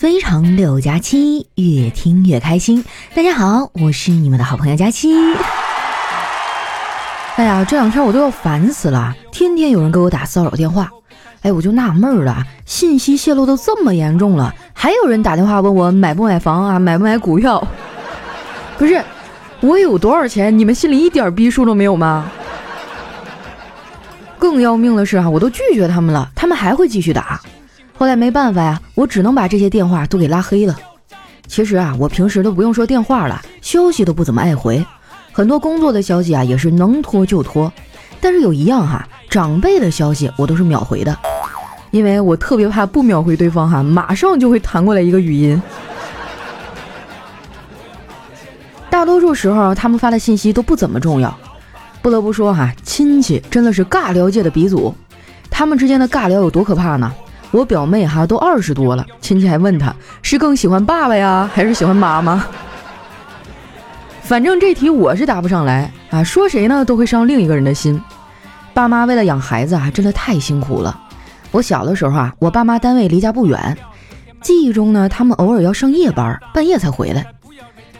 非常六加七，越听越开心。大家好，我是你们的好朋友佳期。哎呀，这两天我都要烦死了，天天有人给我打骚扰电话。哎，我就纳闷了，信息泄露都这么严重了，还有人打电话问我买不买房啊，买不买股票？不是，我有多少钱，你们心里一点逼数都没有吗？更要命的是啊，我都拒绝他们了，他们还会继续打。后来没办法呀，我只能把这些电话都给拉黑了。其实啊，我平时都不用说电话了，消息都不怎么爱回，很多工作的消息啊也是能拖就拖。但是有一样哈，长辈的消息我都是秒回的，因为我特别怕不秒回对方哈，马上就会弹过来一个语音。大多数时候他们发的信息都不怎么重要。不得不说哈，亲戚真的是尬聊界的鼻祖，他们之间的尬聊有多可怕呢？我表妹哈都二十多了，亲戚还问她是更喜欢爸爸呀，还是喜欢妈妈？反正这题我是答不上来啊。说谁呢都会伤另一个人的心。爸妈为了养孩子啊，真的太辛苦了。我小的时候啊，我爸妈单位离家不远，记忆中呢，他们偶尔要上夜班，半夜才回来。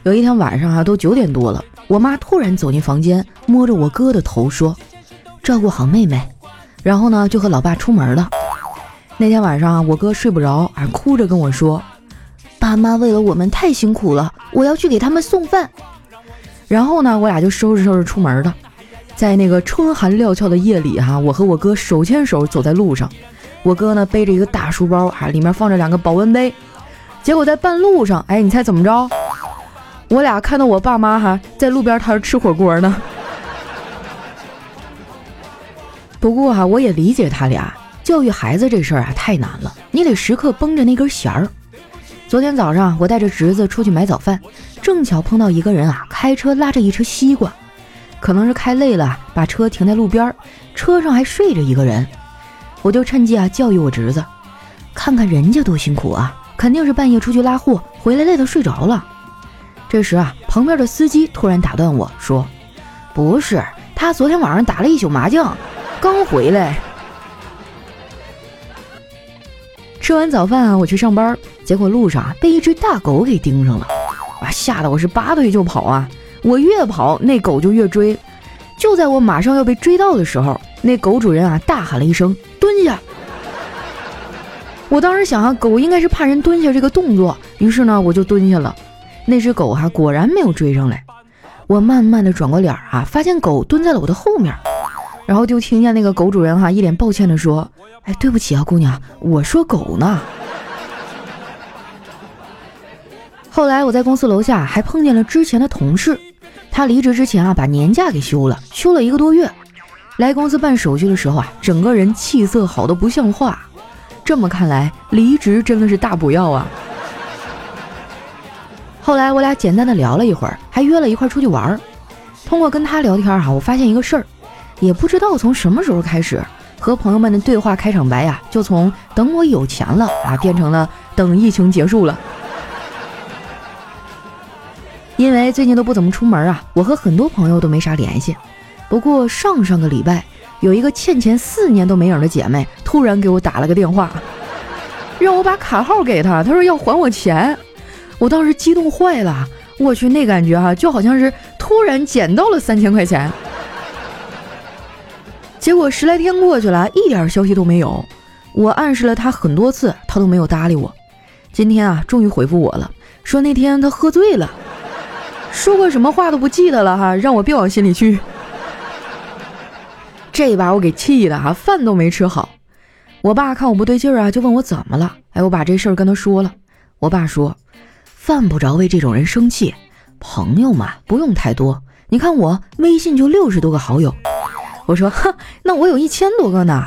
有一天晚上啊，都九点多了，我妈突然走进房间，摸着我哥的头说：“照顾好妹妹。”然后呢，就和老爸出门了。那天晚上啊，我哥睡不着，还哭着跟我说：“爸妈为了我们太辛苦了，我要去给他们送饭。”然后呢，我俩就收拾收拾出门了。在那个春寒料峭的夜里哈，我和我哥手牵手走在路上，我哥呢背着一个大书包啊，里面放着两个保温杯。结果在半路上，哎，你猜怎么着？我俩看到我爸妈哈在路边摊吃火锅呢。不过哈，我也理解他俩。教育孩子这事儿啊太难了，你得时刻绷着那根弦儿。昨天早上我带着侄子出去买早饭，正巧碰到一个人啊开车拉着一车西瓜，可能是开累了，把车停在路边，车上还睡着一个人。我就趁机啊教育我侄子，看看人家多辛苦啊，肯定是半夜出去拉货回来累得睡着了。这时啊旁边的司机突然打断我说：“不是，他昨天晚上打了一宿麻将，刚回来。”吃完早饭啊，我去上班，结果路上被一只大狗给盯上了，哇，吓得我是拔腿就跑啊！我越跑，那狗就越追。就在我马上要被追到的时候，那狗主人啊大喊了一声：“蹲下！”我当时想啊，狗应该是怕人蹲下这个动作，于是呢，我就蹲下了。那只狗哈果然没有追上来。我慢慢的转过脸啊，发现狗蹲在了我的后面。然后就听见那个狗主人哈一脸抱歉的说：“哎，对不起啊，姑娘，我说狗呢。”后来我在公司楼下还碰见了之前的同事，他离职之前啊把年假给休了，休了一个多月，来公司办手续的时候啊，整个人气色好的不像话。这么看来，离职真的是大补药啊。后来我俩简单的聊了一会儿，还约了一块出去玩儿。通过跟他聊天哈，我发现一个事儿。也不知道从什么时候开始，和朋友们的对话开场白呀，就从“等我有钱了”啊，变成了“等疫情结束了”。因为最近都不怎么出门啊，我和很多朋友都没啥联系。不过上上个礼拜，有一个欠钱四年都没影的姐妹，突然给我打了个电话，让我把卡号给她，她说要还我钱。我当时激动坏了，我去，那感觉哈，就好像是突然捡到了三千块钱。结果十来天过去了，一点消息都没有。我暗示了他很多次，他都没有搭理我。今天啊，终于回复我了，说那天他喝醉了，说过什么话都不记得了哈，让我别往心里去。这把我给气的哈，饭都没吃好。我爸看我不对劲儿啊，就问我怎么了。哎，我把这事儿跟他说了。我爸说，犯不着为这种人生气，朋友嘛，不用太多。你看我微信就六十多个好友。我说哼，那我有一千多个呢。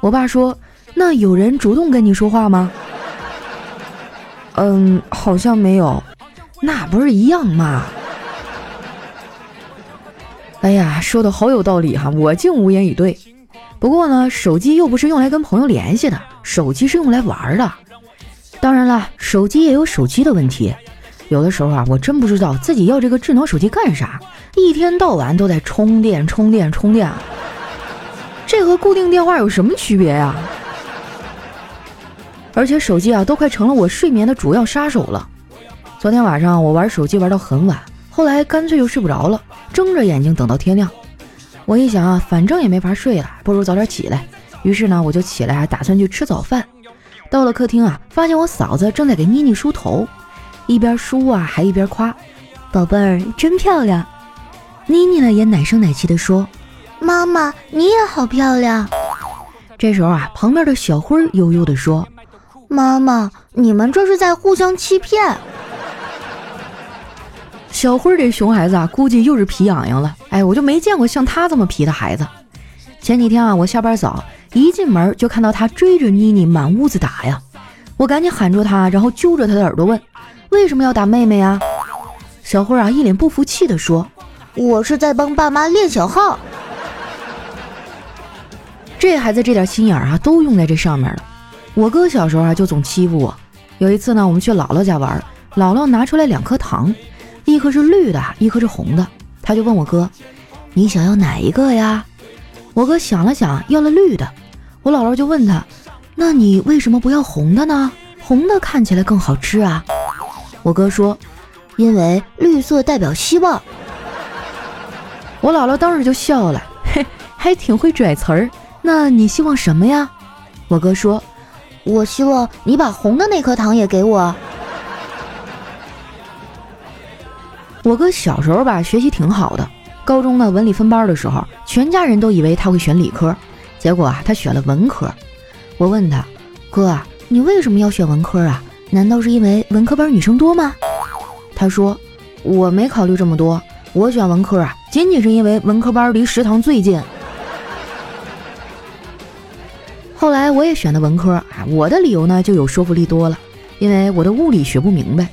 我爸说，那有人主动跟你说话吗？嗯，好像没有。那不是一样吗？哎呀，说的好有道理哈，我竟无言以对。不过呢，手机又不是用来跟朋友联系的，手机是用来玩的。当然了，手机也有手机的问题。有的时候啊，我真不知道自己要这个智能手机干啥。一天到晚都在充电、充电、充电，这和固定电话有什么区别呀？而且手机啊都快成了我睡眠的主要杀手了。昨天晚上我玩手机玩到很晚，后来干脆就睡不着了，睁着眼睛等到天亮。我一想啊，反正也没法睡了，不如早点起来。于是呢，我就起来，打算去吃早饭。到了客厅啊，发现我嫂子正在给妮妮梳头，一边梳啊，还一边夸：“宝贝儿真漂亮。”妮妮呢也奶声奶气地说：“妈妈你也好漂亮。”这时候啊，旁边的小辉悠悠地说：“妈妈，你们这是在互相欺骗。”小辉这熊孩子啊，估计又是皮痒痒了。哎，我就没见过像他这么皮的孩子。前几天啊，我下班早。一进门就看到他追着妮妮满屋子打呀，我赶紧喊住他，然后揪着他的耳朵问：“为什么要打妹妹呀？”小辉啊一脸不服气地说：“我是在帮爸妈练小号。”这孩子这点心眼啊都用在这上面了。我哥小时候啊就总欺负我。有一次呢，我们去姥姥家玩，姥姥拿出来两颗糖，一颗是绿的，一颗是红的，他就问我哥：“你想要哪一个呀？”我哥想了想，要了绿的。我姥姥就问他：“那你为什么不要红的呢？红的看起来更好吃啊。”我哥说：“因为绿色代表希望。”我姥姥当时就笑了，嘿，还挺会拽词儿。那你希望什么呀？我哥说：“我希望你把红的那颗糖也给我。”我哥小时候吧，学习挺好的，高中呢文理分班的时候，全家人都以为他会选理科。结果啊，他选了文科。我问他：“哥，你为什么要选文科啊？难道是因为文科班女生多吗？”他说：“我没考虑这么多，我选文科啊，仅仅是因为文科班离食堂最近。”后来我也选的文科啊，我的理由呢就有说服力多了，因为我的物理学不明白。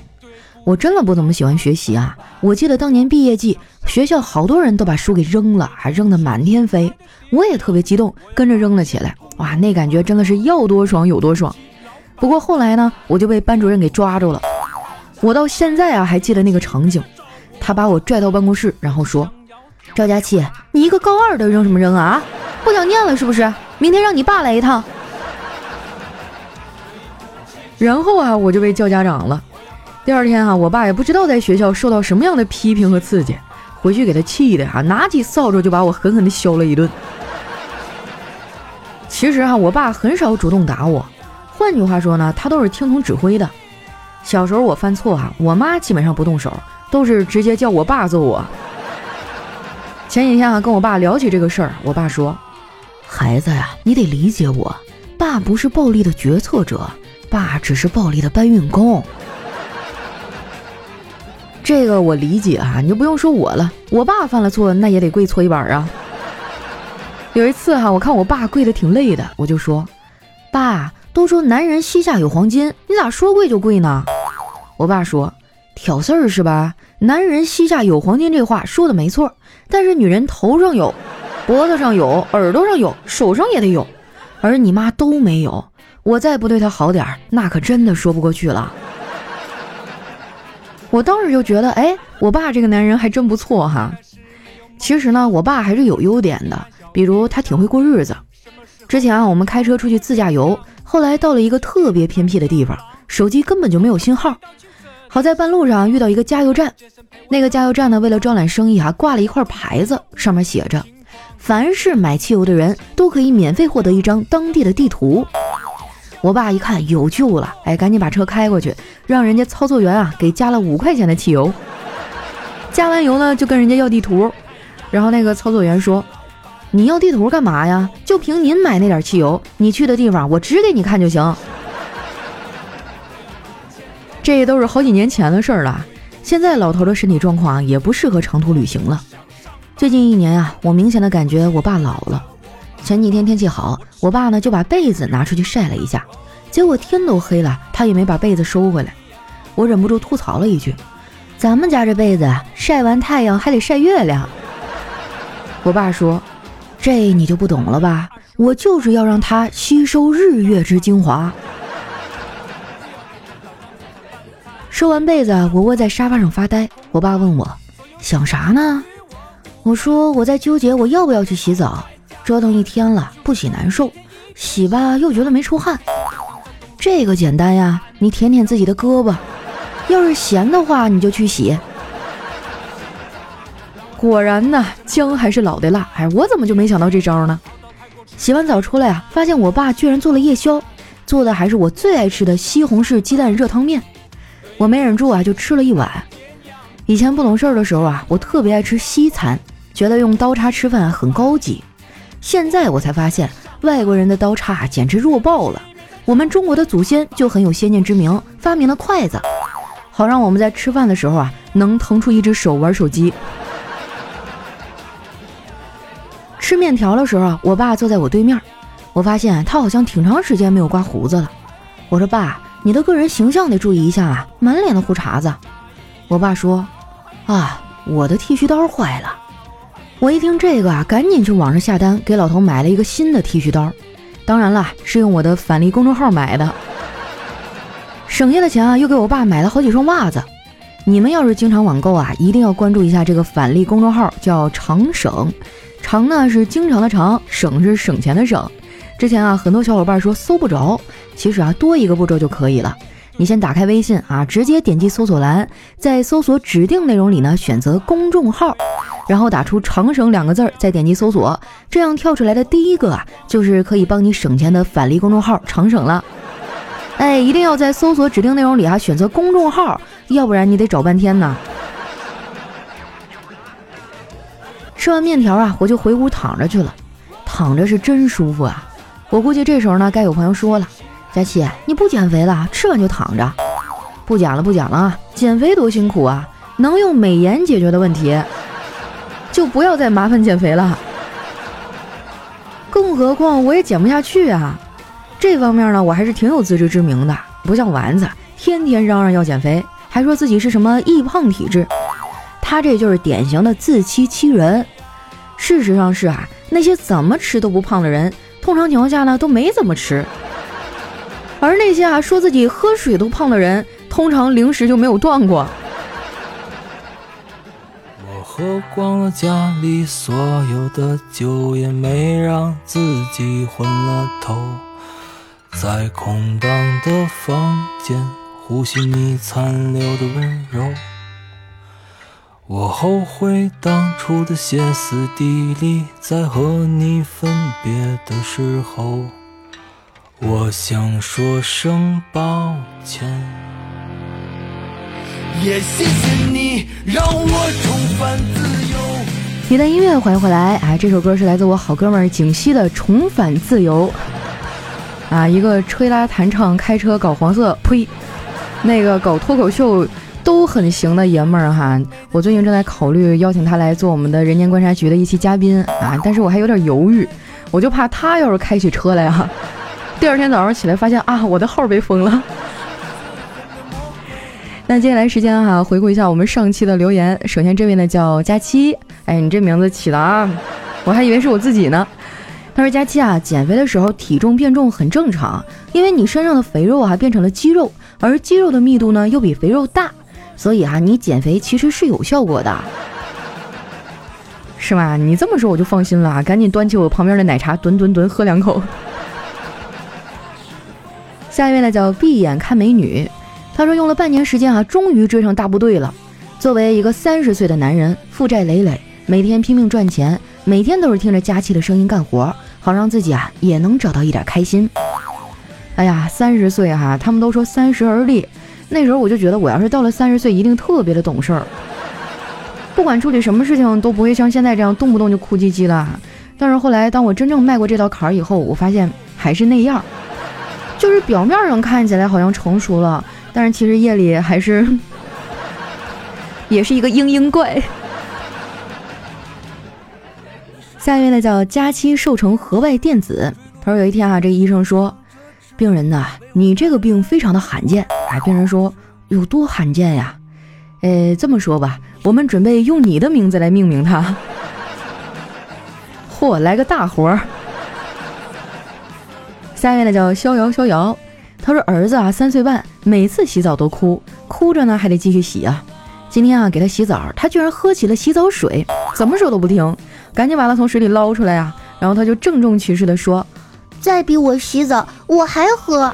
我真的不怎么喜欢学习啊！我记得当年毕业季，学校好多人都把书给扔了，还扔得满天飞，我也特别激动，跟着扔了起来。哇，那感觉真的是要多爽有多爽。不过后来呢，我就被班主任给抓住了。我到现在啊还记得那个场景，他把我拽到办公室，然后说：“赵佳琪，你一个高二的扔什么扔啊？不想念了是不是？明天让你爸来一趟。”然后啊，我就被叫家长了。第二天啊，我爸也不知道在学校受到什么样的批评和刺激，回去给他气的啊，拿起扫帚就把我狠狠的削了一顿。其实啊，我爸很少主动打我，换句话说呢，他都是听从指挥的。小时候我犯错啊，我妈基本上不动手，都是直接叫我爸揍我。前几天啊，跟我爸聊起这个事儿，我爸说：“孩子呀，你得理解我，爸不是暴力的决策者，爸只是暴力的搬运工。”这个我理解啊，你就不用说我了。我爸犯了错，那也得跪搓衣板啊。有一次哈，我看我爸跪的挺累的，我就说：“爸，都说男人膝下有黄金，你咋说跪就跪呢？”我爸说：“挑事儿是吧？男人膝下有黄金这话说的没错，但是女人头上有，脖子上有，耳朵上有，手上也得有，而你妈都没有。我再不对她好点儿，那可真的说不过去了。”我当时就觉得，哎，我爸这个男人还真不错哈。其实呢，我爸还是有优点的，比如他挺会过日子。之前啊，我们开车出去自驾游，后来到了一个特别偏僻的地方，手机根本就没有信号。好在半路上遇到一个加油站，那个加油站呢，为了招揽生意啊，挂了一块牌子，上面写着：凡是买汽油的人都可以免费获得一张当地的地图。我爸一看有救了，哎，赶紧把车开过去，让人家操作员啊给加了五块钱的汽油。加完油呢，就跟人家要地图，然后那个操作员说：“你要地图干嘛呀？就凭您买那点汽油，你去的地方我指给你看就行。”这都是好几年前的事儿了，现在老头的身体状况也不适合长途旅行了。最近一年啊，我明显的感觉我爸老了。前几天天气好，我爸呢就把被子拿出去晒了一下，结果天都黑了，他也没把被子收回来。我忍不住吐槽了一句：“咱们家这被子晒完太阳还得晒月亮。”我爸说：“这你就不懂了吧？我就是要让它吸收日月之精华。”收完被子，我窝在沙发上发呆。我爸问我：“想啥呢？”我说：“我在纠结我要不要去洗澡。”折腾一天了，不洗难受，洗吧又觉得没出汗。这个简单呀，你舔舔自己的胳膊，要是咸的话，你就去洗。果然呢，姜还是老的辣。哎，我怎么就没想到这招呢？洗完澡出来啊，发现我爸居然做了夜宵，做的还是我最爱吃的西红柿鸡蛋热汤面。我没忍住啊，就吃了一碗。以前不懂事儿的时候啊，我特别爱吃西餐，觉得用刀叉吃饭很高级。现在我才发现，外国人的刀叉简直弱爆了。我们中国的祖先就很有先见之明，发明了筷子，好让我们在吃饭的时候啊，能腾出一只手玩手机。吃面条的时候啊，我爸坐在我对面，我发现他好像挺长时间没有刮胡子了。我说：“爸，你的个人形象得注意一下啊，满脸的胡茬子。”我爸说：“啊，我的剃须刀坏了。”我一听这个啊，赶紧去网上下单，给老头买了一个新的剃须刀。当然了，是用我的返利公众号买的。省下的钱啊，又给我爸买了好几双袜子。你们要是经常网购啊，一定要关注一下这个返利公众号，叫长省。长呢是经常的长，省是省钱的省。之前啊，很多小伙伴说搜不着，其实啊，多一个步骤就可以了。你先打开微信啊，直接点击搜索栏，在搜索指定内容里呢，选择公众号，然后打出“长省”两个字儿，再点击搜索，这样跳出来的第一个啊，就是可以帮你省钱的返利公众号“长省”了。哎，一定要在搜索指定内容里啊，选择公众号，要不然你得找半天呢。吃完面条啊，我就回屋躺着去了。躺着是真舒服啊！我估计这时候呢，该有朋友说了：“佳琪，你不减肥了？吃完就躺着？”不讲了，不讲了啊！减肥多辛苦啊，能用美颜解决的问题，就不要再麻烦减肥了。更何况我也减不下去啊！这方面呢，我还是挺有自知之明的，不像丸子，天天嚷嚷要减肥，还说自己是什么易胖体质。他这就是典型的自欺欺人。事实上是啊，那些怎么吃都不胖的人，通常情况下呢都没怎么吃。而那些啊说自己喝水都胖的人，通常零食就没有断过。我喝光了家里所有的酒，也没让自己昏了头，在空荡的房间呼吸你残留的温柔。我后悔当初的歇斯底里，在和你分别的时候，我想说声抱歉。也谢谢你让我重返自由。一段音乐，欢迎回来。哎，这首歌是来自我好哥们景熙的《重返自由》。啊，一个吹拉弹唱、开车搞黄色，呸，那个搞脱口秀。都很行的爷们儿哈，我最近正在考虑邀请他来做我们的人间观察局的一期嘉宾啊，但是我还有点犹豫，我就怕他要是开起车来哈，第二天早上起来发现啊，我的号被封了。那接下来时间哈，回顾一下我们上期的留言。首先这位呢叫佳期，哎，你这名字起的啊，我还以为是我自己呢。他说佳期啊，减肥的时候体重变重很正常，因为你身上的肥肉啊变成了肌肉，而肌肉的密度呢又比肥肉大。所以哈，你减肥其实是有效果的，是吧？你这么说我就放心了，赶紧端起我旁边的奶茶，吨吨吨喝两口。下一位呢叫闭眼看美女，他说用了半年时间啊，终于追上大部队了。作为一个三十岁的男人，负债累累，每天拼命赚钱，每天都是听着佳期的声音干活，好让自己啊也能找到一点开心。哎呀，三十岁哈，他们都说三十而立。那时候我就觉得，我要是到了三十岁，一定特别的懂事儿，不管处理什么事情都不会像现在这样动不动就哭唧唧了。但是后来，当我真正迈过这道坎儿以后，我发现还是那样，就是表面上看起来好像成熟了，但是其实夜里还是也是一个嘤嘤怪。下一位呢叫佳期瘦成河外电子，他说有一天啊，这个医生说。病人呐，你这个病非常的罕见。哎，病人说有多罕见呀？呃，这么说吧，我们准备用你的名字来命名它。嚯，来个大活儿！下一位呢叫逍遥逍遥，他说儿子啊三岁半，每次洗澡都哭，哭着呢还得继续洗啊。今天啊给他洗澡，他居然喝起了洗澡水，怎么说都不听，赶紧把他从水里捞出来啊。然后他就郑重其事的说。再逼我洗澡，我还喝。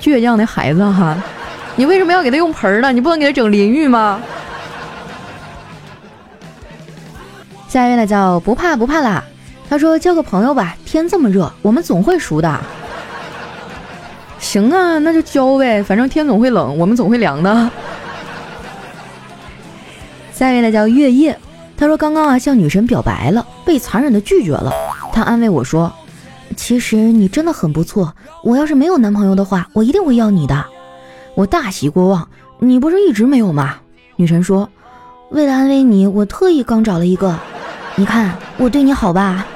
倔强的孩子哈，你为什么要给他用盆呢？你不能给他整淋浴吗？下一位呢叫不怕不怕啦，他说交个朋友吧，天这么热，我们总会熟的。行啊，那就交呗，反正天总会冷，我们总会凉的。下一位呢叫月夜，他说刚刚啊向女神表白了，被残忍的拒绝了。他安慰我说，其实你真的很不错，我要是没有男朋友的话，我一定会要你的。我大喜过望，你不是一直没有吗？女神说，为了安慰你，我特意刚找了一个。你看我对你好吧？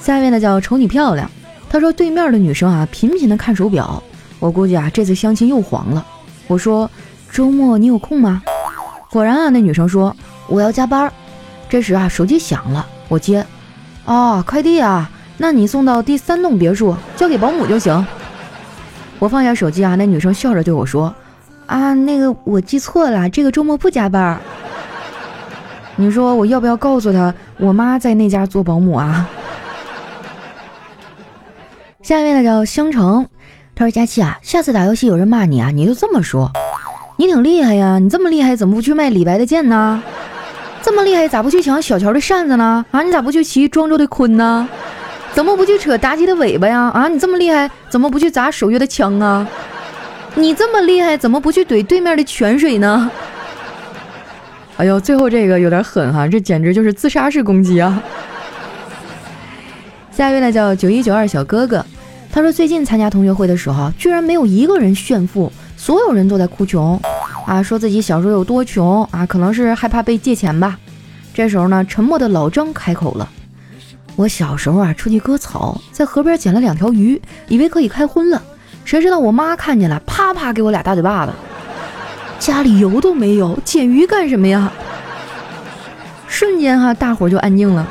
下面呢叫瞅你漂亮，他说对面的女生啊频频的看手表，我估计啊这次相亲又黄了。我说周末你有空吗？果然啊那女生说我要加班。这时啊手机响了，我接，哦快递啊，那你送到第三栋别墅，交给保姆就行。我放下手机啊，那女生笑着对我说啊那个我记错了，这个周末不加班。你说我要不要告诉他，我妈在那家做保姆啊？下面呢叫香橙，他说佳琪啊，下次打游戏有人骂你啊，你就这么说，你挺厉害呀，你这么厉害怎么不去卖李白的剑呢？这么厉害咋不去抢小乔的扇子呢？啊，你咋不去骑庄周的鲲呢？怎么不去扯妲己的尾巴呀？啊，你这么厉害怎么不去砸守约的枪啊？你这么厉害怎么不去怼对面的泉水呢？哎呦，最后这个有点狠哈，这简直就是自杀式攻击啊！下一位呢叫九一九二小哥哥，他说最近参加同学会的时候，居然没有一个人炫富，所有人都在哭穷啊，说自己小时候有多穷啊，可能是害怕被借钱吧。这时候呢，沉默的老张开口了：“我小时候啊，出去割草，在河边捡了两条鱼，以为可以开荤了，谁知道我妈看见了，啪啪给我俩大嘴巴子。”家里油都没有，捡鱼干什么呀？瞬间哈，大伙就安静了。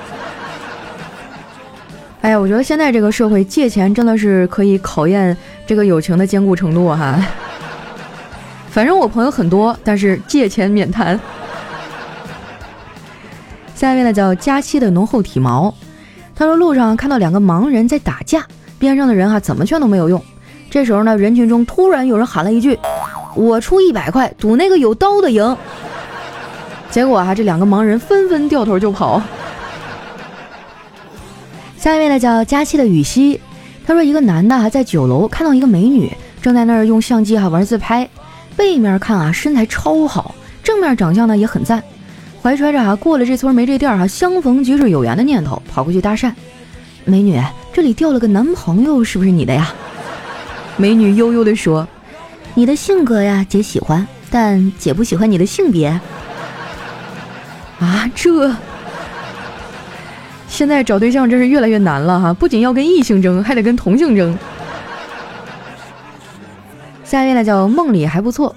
哎呀，我觉得现在这个社会借钱真的是可以考验这个友情的坚固程度哈。反正我朋友很多，但是借钱免谈。下一位呢叫佳期的浓厚体毛，他说路上看到两个盲人在打架，边上的人哈怎么劝都没有用。这时候呢，人群中突然有人喊了一句。我出一百块赌那个有刀的赢，结果啊，这两个盲人纷纷掉头就跑。下一位呢叫佳期的雨熙，他说一个男的还在酒楼看到一个美女正在那儿用相机哈玩自拍，背面看啊身材超好，正面长相呢也很赞，怀揣着啊过了这村没这店哈相逢即是有缘的念头，跑过去搭讪，美女这里掉了个男朋友是不是你的呀？美女悠悠地说。你的性格呀，姐喜欢，但姐不喜欢你的性别。啊，这现在找对象真是越来越难了哈！不仅要跟异性争，还得跟同性争。下一位呢叫梦里还不错，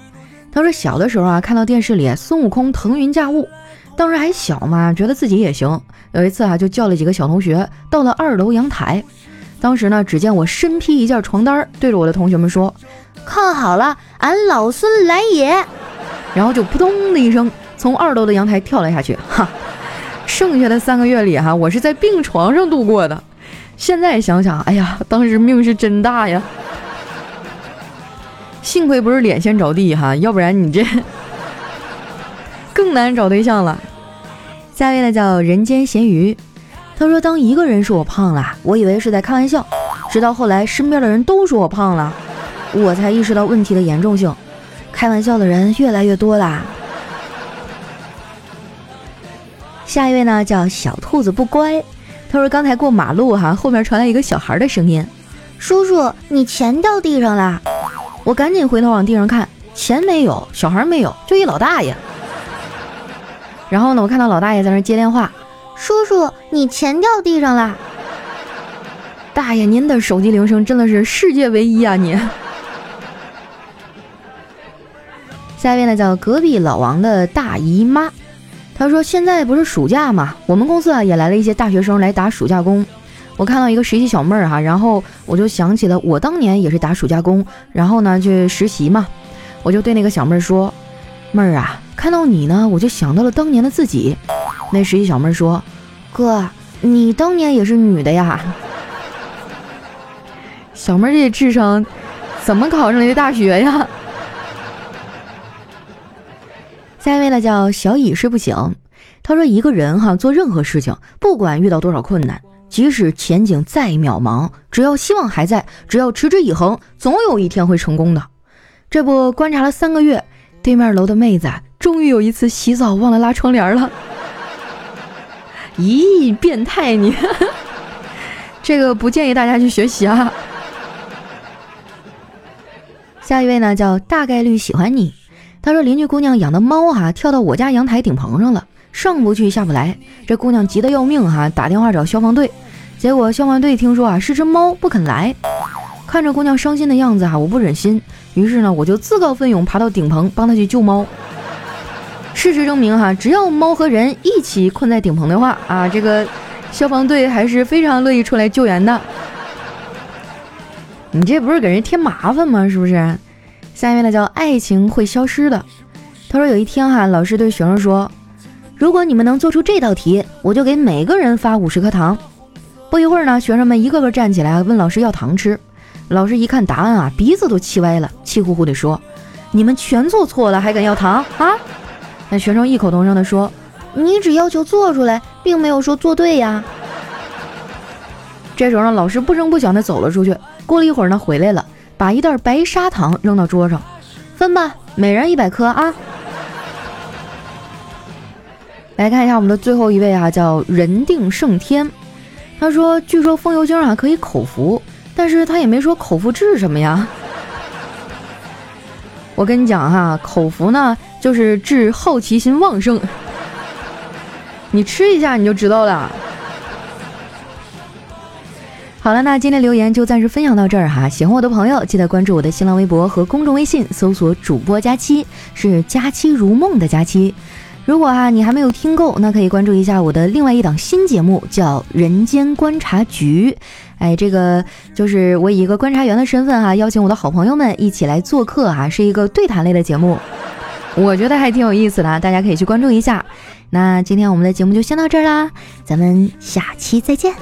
他说小的时候啊，看到电视里孙悟空腾云驾雾，当时还小嘛，觉得自己也行。有一次啊，就叫了几个小同学到了二楼阳台，当时呢，只见我身披一件床单，对着我的同学们说。看好了，俺老孙来也！然后就扑通的一声从二楼的阳台跳了下去。哈，剩下的三个月里哈，我是在病床上度过的。现在想想，哎呀，当时命是真大呀！幸亏不是脸先着地哈，要不然你这更难找对象了。下一位呢叫人间咸鱼，他说当一个人说我胖了，我以为是在开玩笑，直到后来身边的人都说我胖了。我才意识到问题的严重性，开玩笑的人越来越多啦。下一位呢叫小兔子不乖，他说刚才过马路哈，后面传来一个小孩的声音：“叔叔，你钱掉地上啦！”我赶紧回头往地上看，钱没有，小孩没有，就一老大爷。然后呢，我看到老大爷在那接电话：“叔叔，你钱掉地上了！”大爷，您的手机铃声真的是世界唯一啊！你。下一位呢叫隔壁老王的大姨妈，她说现在不是暑假嘛，我们公司啊也来了一些大学生来打暑假工。我看到一个实习小妹儿哈，然后我就想起了我当年也是打暑假工，然后呢去实习嘛，我就对那个小妹儿说：“妹儿啊，看到你呢，我就想到了当年的自己。”那实习小妹儿说：“哥，你当年也是女的呀。”小妹儿这智商，怎么考上的大学呀？下一位呢叫小乙是不醒，他说一个人哈做任何事情，不管遇到多少困难，即使前景再渺茫，只要希望还在，只要持之以恒，总有一天会成功的。这不观察了三个月，对面楼的妹子终于有一次洗澡忘了拉窗帘了。咦，变态你！这个不建议大家去学习啊。下一位呢叫大概率喜欢你。他说：“邻居姑娘养的猫哈，跳到我家阳台顶棚上了，上不去下不来。这姑娘急得要命哈，打电话找消防队。结果消防队听说啊是只猫不肯来。看着姑娘伤心的样子哈，我不忍心，于是呢我就自告奋勇爬到顶棚帮她去救猫。事实证明哈，只要猫和人一起困在顶棚的话啊，这个消防队还是非常乐意出来救援的。你这不是给人添麻烦吗？是不是？”下面呢叫爱情会消失的。他说有一天哈，老师对学生说：“如果你们能做出这道题，我就给每个人发五十颗糖。”不一会儿呢，学生们一个个站起来问老师要糖吃。老师一看答案啊，鼻子都气歪了，气呼呼地说：“你们全做错了，还敢要糖啊？”那学生异口同声地说：“你只要求做出来，并没有说做对呀。”这时候呢，老师不声不响地走了出去。过了一会儿呢，回来了。把一袋白砂糖扔到桌上，分吧，每人一百颗啊！来看一下我们的最后一位啊，叫人定胜天。他说：“据说风油精啊可以口服，但是他也没说口服治什么呀。”我跟你讲哈，口服呢就是治好奇心旺盛，你吃一下你就知道了。好了，那今天留言就暂时分享到这儿哈。喜欢我的朋友，记得关注我的新浪微博和公众微信，搜索主播佳期，是佳期如梦的佳期。如果啊你还没有听够，那可以关注一下我的另外一档新节目，叫《人间观察局》。哎，这个就是我以一个观察员的身份哈，邀请我的好朋友们一起来做客哈，是一个对谈类的节目，我觉得还挺有意思的，大家可以去关注一下。那今天我们的节目就先到这儿啦，咱们下期再见。